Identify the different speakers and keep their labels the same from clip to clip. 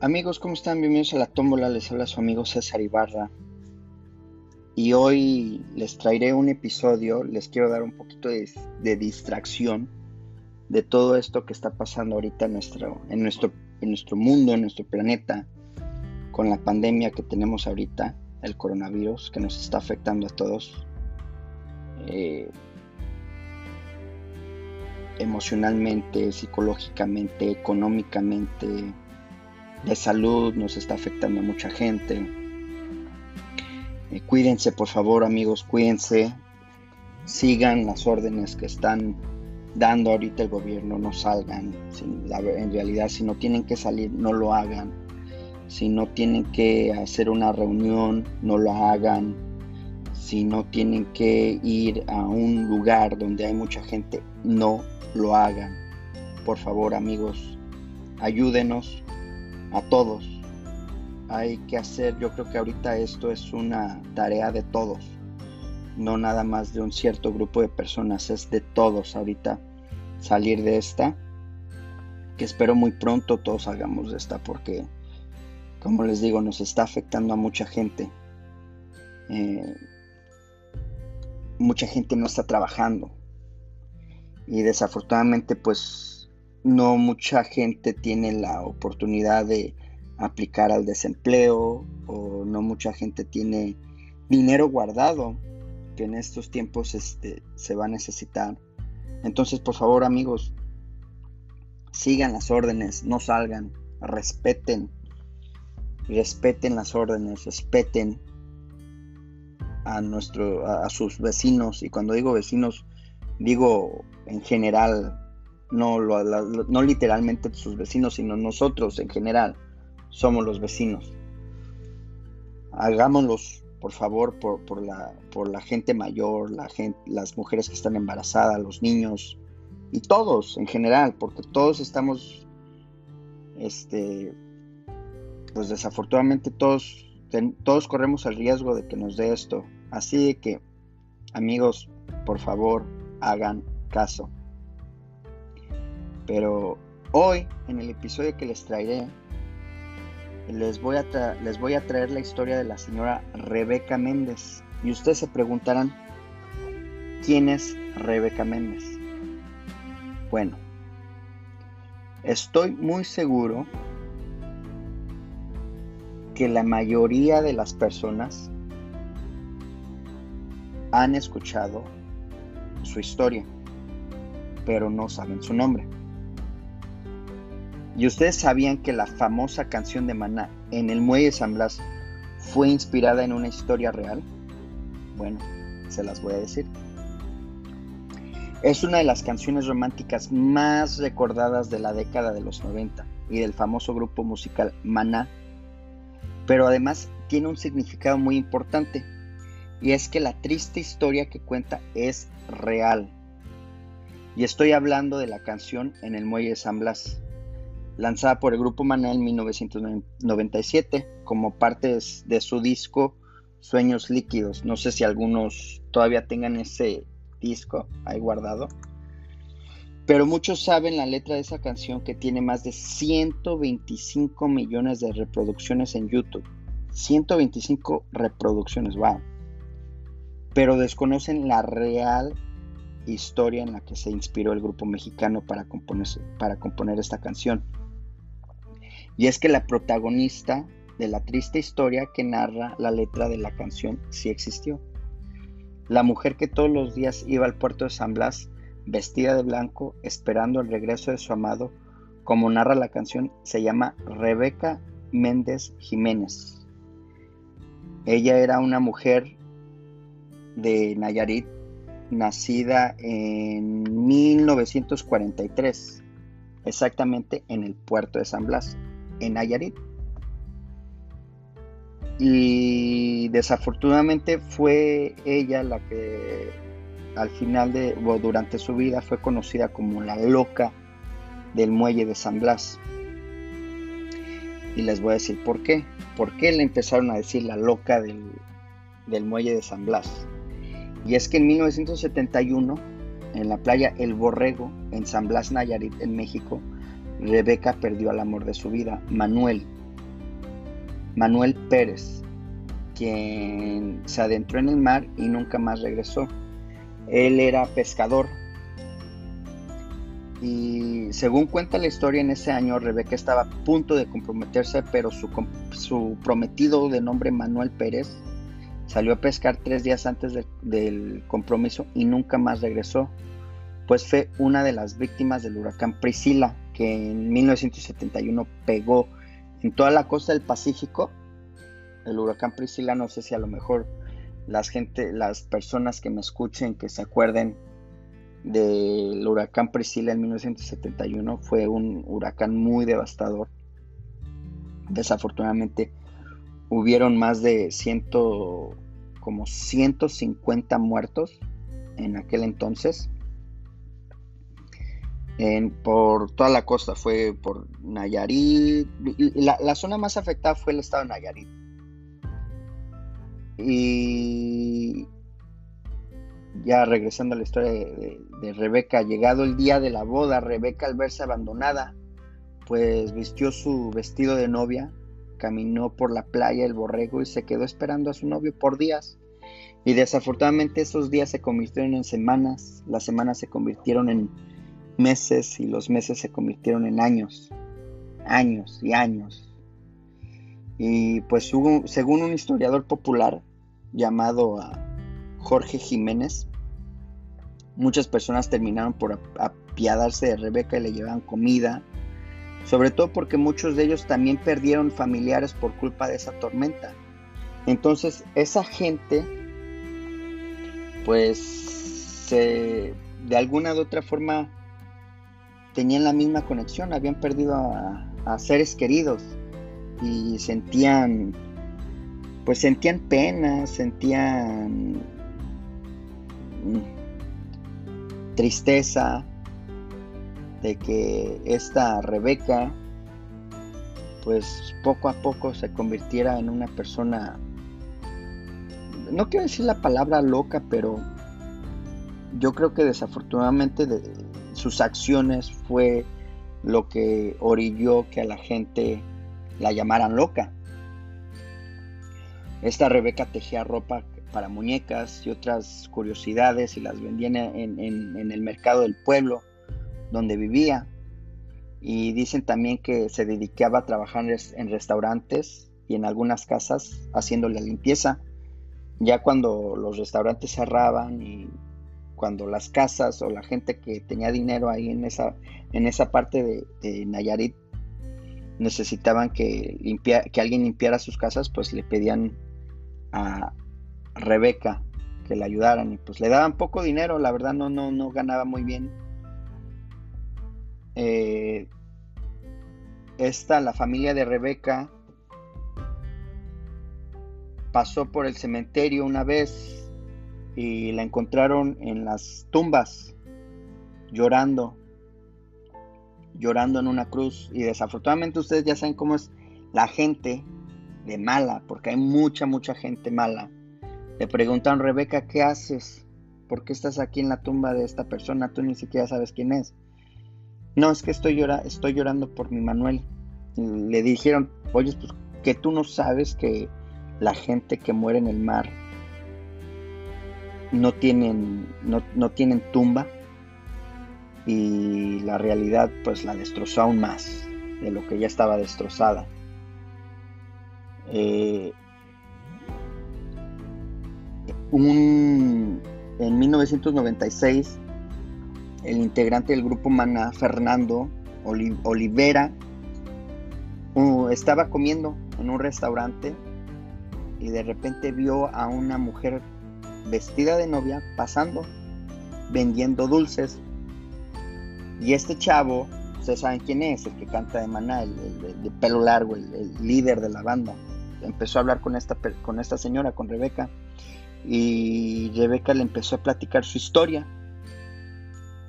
Speaker 1: Amigos, ¿cómo están? Bienvenidos a la tómbola, les habla su amigo César Ibarra. Y hoy les traeré un episodio, les quiero dar un poquito de, distracción de todo esto que está pasando ahorita en nuestro, en, nuestro, en nuestro mundo, en nuestro planeta, con la pandemia que tenemos ahorita, el coronavirus, que nos está afectando a todos. Eh, emocionalmente, psicológicamente, económicamente, de salud, nos está afectando a mucha gente. Eh, cuídense, por favor, amigos, cuídense. Sigan las órdenes que están dando ahorita el gobierno, no salgan. en realidad, si no tienen que salir, no lo hagan. Si no tienen que hacer una reunión, no lo hagan. Si no tienen que ir a un lugar donde hay mucha gente, no lo hagan. Por favor, amigos, ayúdenos, a todos. Hay que hacer, yo creo que ahorita esto es una tarea de todos, no nada más de un cierto grupo de personas, es de todos ahorita salir de esta, que espero muy pronto todos salgamos de esta porque, como les digo, nos está afectando a mucha gente. Eh, mucha gente no está trabajando y desafortunadamente pues no mucha gente tiene la oportunidad de aplicar al desempleo o no mucha gente tiene dinero guardado que en estos tiempos este, se va a necesitar. Entonces, por favor, amigos, sigan las órdenes, no salgan, respeten, respeten las órdenes, respeten a nuestro a sus vecinos y cuando digo vecinos digo en general no, no literalmente sus vecinos, sino nosotros en general somos los vecinos. Hagámoslos, por favor, por, la, por la gente mayor, la gente, las mujeres que están embarazadas, los niños y todos en general, porque todos estamos, este, pues desafortunadamente todos, todos corremos el riesgo de que nos dé esto. Así que, amigos, por favor, hagan caso. Pero hoy, en el episodio que les traeré, les voy, a les voy a traer la historia de la señora Rebeca Méndez. Y ustedes se preguntarán, ¿quién es Rebeca Méndez? Bueno, estoy muy seguro que la mayoría de las personas han escuchado su historia, pero no saben su nombre. ¿Y ustedes sabían que la famosa canción de Maná en el Muelle San Blas fue inspirada en una historia real? Bueno, se las voy a decir. Es una de las canciones románticas más recordadas de la década de los 90 y del famoso grupo musical Maná, pero además tiene un significado muy importante y es que la triste historia que cuenta es real. Y estoy hablando de la canción En el Muelle de San Blas lanzada por el grupo Maná en 1997 como parte de su disco Sueños Líquidos. No sé si algunos todavía tengan ese disco ahí guardado. Pero muchos saben la letra de esa canción que tiene más de 125 millones de reproducciones en YouTube. 125 reproducciones, wow. Pero desconocen la real historia en la que se inspiró el grupo mexicano para componer, para componer esta canción. Y es que la protagonista de la triste historia que narra la letra de la canción sí existió. La mujer que todos los días iba al puerto de San Blas vestida de blanco esperando el regreso de su amado, como narra la canción, se llama Rebeca Méndez Jiménez. Ella era una mujer de Nayarit, nacida en 1943, exactamente en el puerto de San Blas en Nayarit. Y desafortunadamente fue ella la que al final de, durante su vida fue conocida como la loca del muelle de San Blas. Y les voy a decir por qué. ¿Por qué le empezaron a decir la loca del, del muelle de San Blas? Y es que en 1971, en la playa El Borrego, en San Blas, Nayarit, en México, Rebeca perdió al amor de su vida, Manuel, Manuel Pérez, quien se adentró en el mar y nunca más regresó. Él era pescador. Y según cuenta la historia, en ese año Rebeca estaba a punto de comprometerse, pero su, su prometido de nombre Manuel Pérez salió a pescar tres días antes del compromiso y nunca más regresó, pues fue una de las víctimas del huracán Priscila, que en 1971 pegó en toda la costa del Pacífico. El huracán Priscila, no sé si a lo mejor las gente, las personas que me escuchen, que se acuerden del huracán Priscila en 1971 fue un huracán muy devastador. Desafortunadamente hubieron más de ciento, como 150 muertos en aquel entonces. En, por toda la costa, fue por Nayarit. La, la zona más afectada fue el estado de Nayarit. Y ya regresando a la historia de, Rebeca, llegado el día de la boda, Rebeca al verse abandonada, pues vistió su vestido de novia, caminó por la playa el borrego y se quedó esperando a su novio por días. Y desafortunadamente esos días se convirtieron en semanas, las semanas se convirtieron en meses y los meses se convirtieron en años, años y años. Y pues según un historiador popular llamado Jorge Jiménez, Muchas personas terminaron por apiadarse de Rebeca y le llevaban comida, sobre todo porque muchos de ellos también perdieron familiares por culpa de esa tormenta. Entonces esa gente, pues, de alguna u otra forma tenían la misma conexión, habían perdido a, seres queridos y sentían, pues sentían pena, sentían tristeza de que esta Rebeca pues poco a poco se convirtiera en una persona, no quiero decir la palabra loca, pero yo creo que desafortunadamente de, sus acciones fue lo que orilló que a la gente la llamaran loca. Esta Rebeca tejía ropa para muñecas y otras curiosidades y las vendía en, el mercado del pueblo donde vivía. Y dicen también que se dedicaba a trabajar en restaurantes y en algunas casas haciéndole limpieza. Ya cuando los restaurantes cerraban y cuando las casas o la gente que tenía dinero ahí en esa, en esa parte de, Nayarit necesitaban que, que alguien limpiara sus casas, pues le pedían a, Rebeca que le ayudaran y pues le daban poco dinero, la verdad no, no, no ganaba muy bien. Eh, esta, la familia de Rebeca, pasó por el cementerio una vez y la encontraron en las tumbas llorando, llorando en una cruz y desafortunadamente ustedes ya saben cómo es la gente de mala, porque hay mucha, mucha gente mala le preguntan, Rebeca, ¿qué haces? ¿Por qué estás aquí en la tumba de esta persona? Tú ni siquiera sabes quién es. No, es que estoy, estoy llorando por mi Manuel. le dijeron, oye, pues que tú no sabes que la gente que muere en el mar no tienen, no, no tienen tumba. Y la realidad pues la destrozó aún más de lo que ya estaba destrozada. Eh, un, en 1996, el integrante del grupo Maná, Fernando Olivera, estaba comiendo en un restaurante y de repente vio a una mujer vestida de novia pasando, vendiendo dulces. Y este chavo, ustedes saben quién es, el que canta de Maná, el, de pelo largo, el, líder de la banda. Empezó a hablar con esta, con esta señora, con Rebeca y Rebeca le empezó a platicar su historia.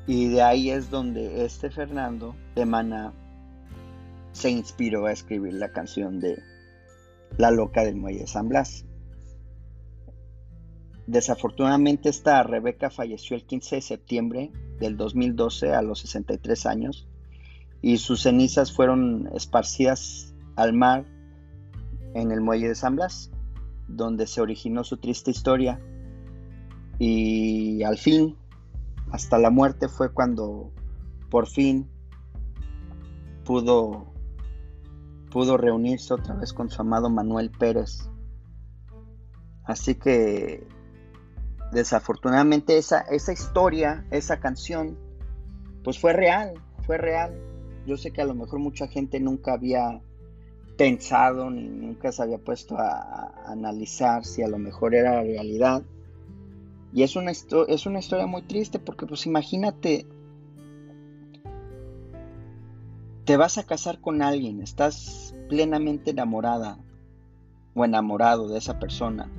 Speaker 1: Y de ahí es donde este Fernando de Mana se inspiró a escribir la canción de La loca del muelle San Blas. Desafortunadamente esta Rebeca falleció el 15 de septiembre del 2012 a los 63 años y sus cenizas fueron esparcidas al mar en el muelle de San Blas, donde se originó su triste historia. Y al fin, hasta la muerte fue cuando por fin pudo, pudo reunirse otra vez con su amado Manuel Pérez. Así que desafortunadamente esa, esa historia, esa canción, pues fue real, fue real. Yo sé que a lo mejor mucha gente nunca había pensado ni nunca se había puesto a, analizar si a lo mejor era realidad. Y es una, es una historia muy triste porque pues imagínate, te vas a casar con alguien, estás plenamente enamorada o enamorado de esa persona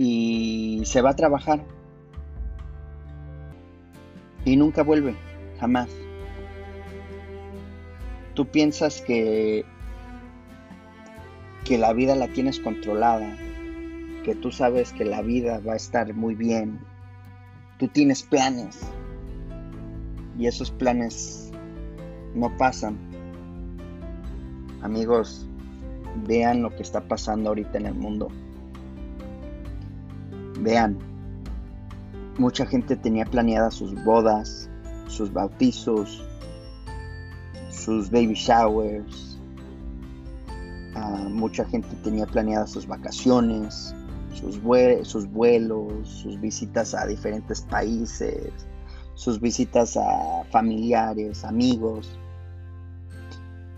Speaker 1: y se va a trabajar y nunca vuelve, jamás tú piensas que, que la vida la tienes controlada, que tú sabes que la vida va a estar muy bien, tú tienes planes y esos planes no pasan. Amigos, vean lo que está pasando ahorita en el mundo. Vean, mucha gente tenía planeadas sus bodas, sus bautizos, sus baby showers. Ah, mucha gente tenía planeadas sus vacaciones, sus, sus vuelos, sus visitas a diferentes países, sus visitas a familiares, amigos.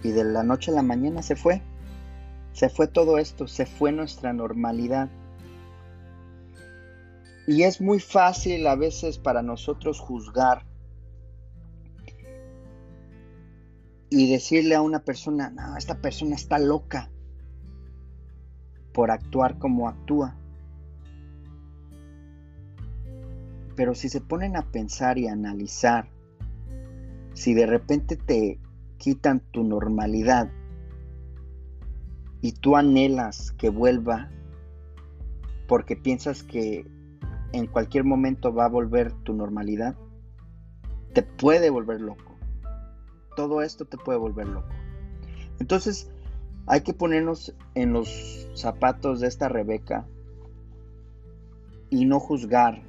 Speaker 1: Y de la noche a la mañana se fue. Se fue todo esto, se fue nuestra normalidad. Y es muy fácil a veces para nosotros juzgar y decirle a una persona, no, esta persona está loca por actuar como actúa. Pero si se ponen a pensar y analizar, si de repente te quitan tu normalidad y tú anhelas que vuelva porque piensas que en cualquier momento va a volver tu normalidad, te puede volver loco todo esto te puede volver loco. Entonces, hay que ponernos en los zapatos de esta Rebeca y no juzgar,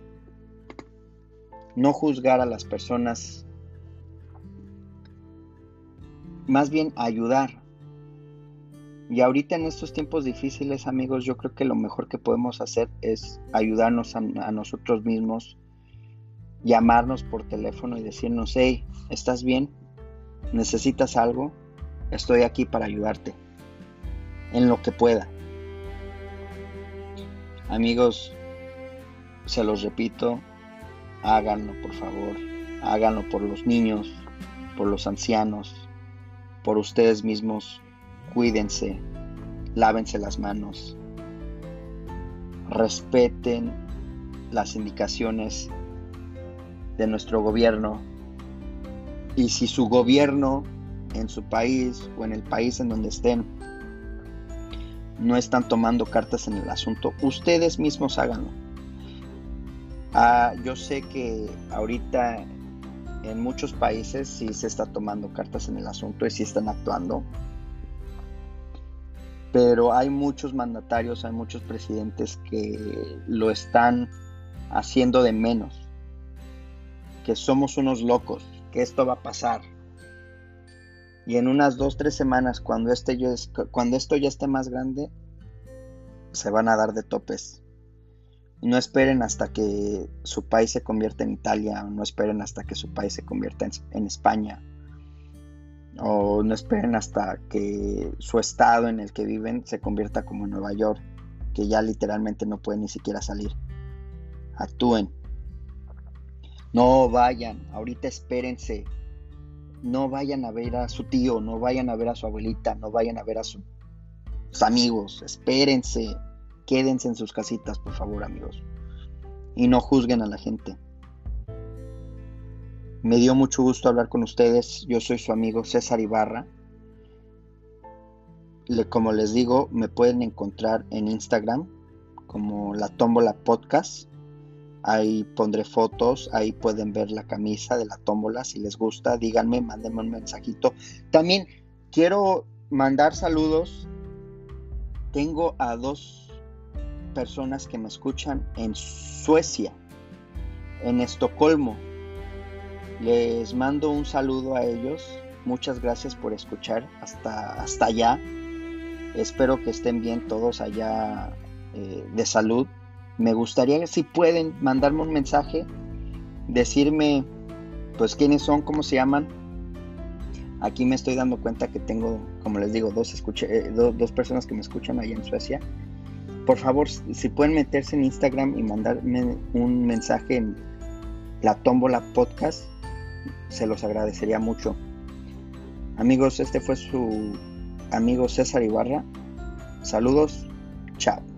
Speaker 1: no juzgar a las personas, más bien ayudar. Y ahorita en estos tiempos difíciles, amigos, yo creo que lo mejor que podemos hacer es ayudarnos a, nosotros mismos, llamarnos por teléfono y decirnos, hey, ¿estás bien? necesitas algo, estoy aquí para ayudarte en lo que pueda. Amigos, se los repito, háganlo por favor, háganlo por los niños, por los ancianos, por ustedes mismos, cuídense, lávense las manos, respeten las indicaciones de nuestro gobierno y si su gobierno en su país o en el país en donde estén no están tomando cartas en el asunto, ustedes mismos háganlo. Ah, yo sé que ahorita en muchos países sí se está tomando cartas en el asunto y sí están actuando. Pero hay muchos mandatarios, hay muchos presidentes que lo están haciendo de menos. Que somos unos locos que esto va a pasar. Y en unas dos, tres semanas, cuando, este cuando esto ya esté más grande, se van a dar de topes. No esperen hasta que su país se convierta en Italia, no esperen hasta que su país se convierta en España, o no esperen hasta que su estado en el que viven se convierta como Nueva York, que ya literalmente no pueden ni siquiera salir. Actúen, no vayan, ahorita espérense. No vayan a ver a su tío, no vayan a ver a su abuelita, no vayan a ver a sus amigos. Espérense. Quédense en sus casitas, por favor, amigos. Y no juzguen a la gente. Me dio mucho gusto hablar con ustedes. Yo soy su amigo César Ibarra. como les digo, me pueden encontrar en Instagram como la tómbola podcast Ahí pondré fotos, ahí pueden ver la camisa de la tómbola. Si les gusta, díganme, mándenme un mensajito. También quiero mandar saludos. Tengo a dos personas que me escuchan en Suecia, en Estocolmo. Les mando un saludo a ellos. Muchas gracias por escuchar hasta, hasta allá. Espero que estén bien todos allá eh, de salud. Me gustaría, si pueden, mandarme un mensaje, decirme, pues, quiénes son, cómo se llaman. Aquí me estoy dando cuenta que tengo, como les digo, dos, eh, dos personas que me escuchan allá en Suecia. Por favor, si pueden meterse en Instagram y mandarme un mensaje en la tómbola podcast, se los agradecería mucho. Amigos, este fue su amigo César Ibarra. Saludos, chao.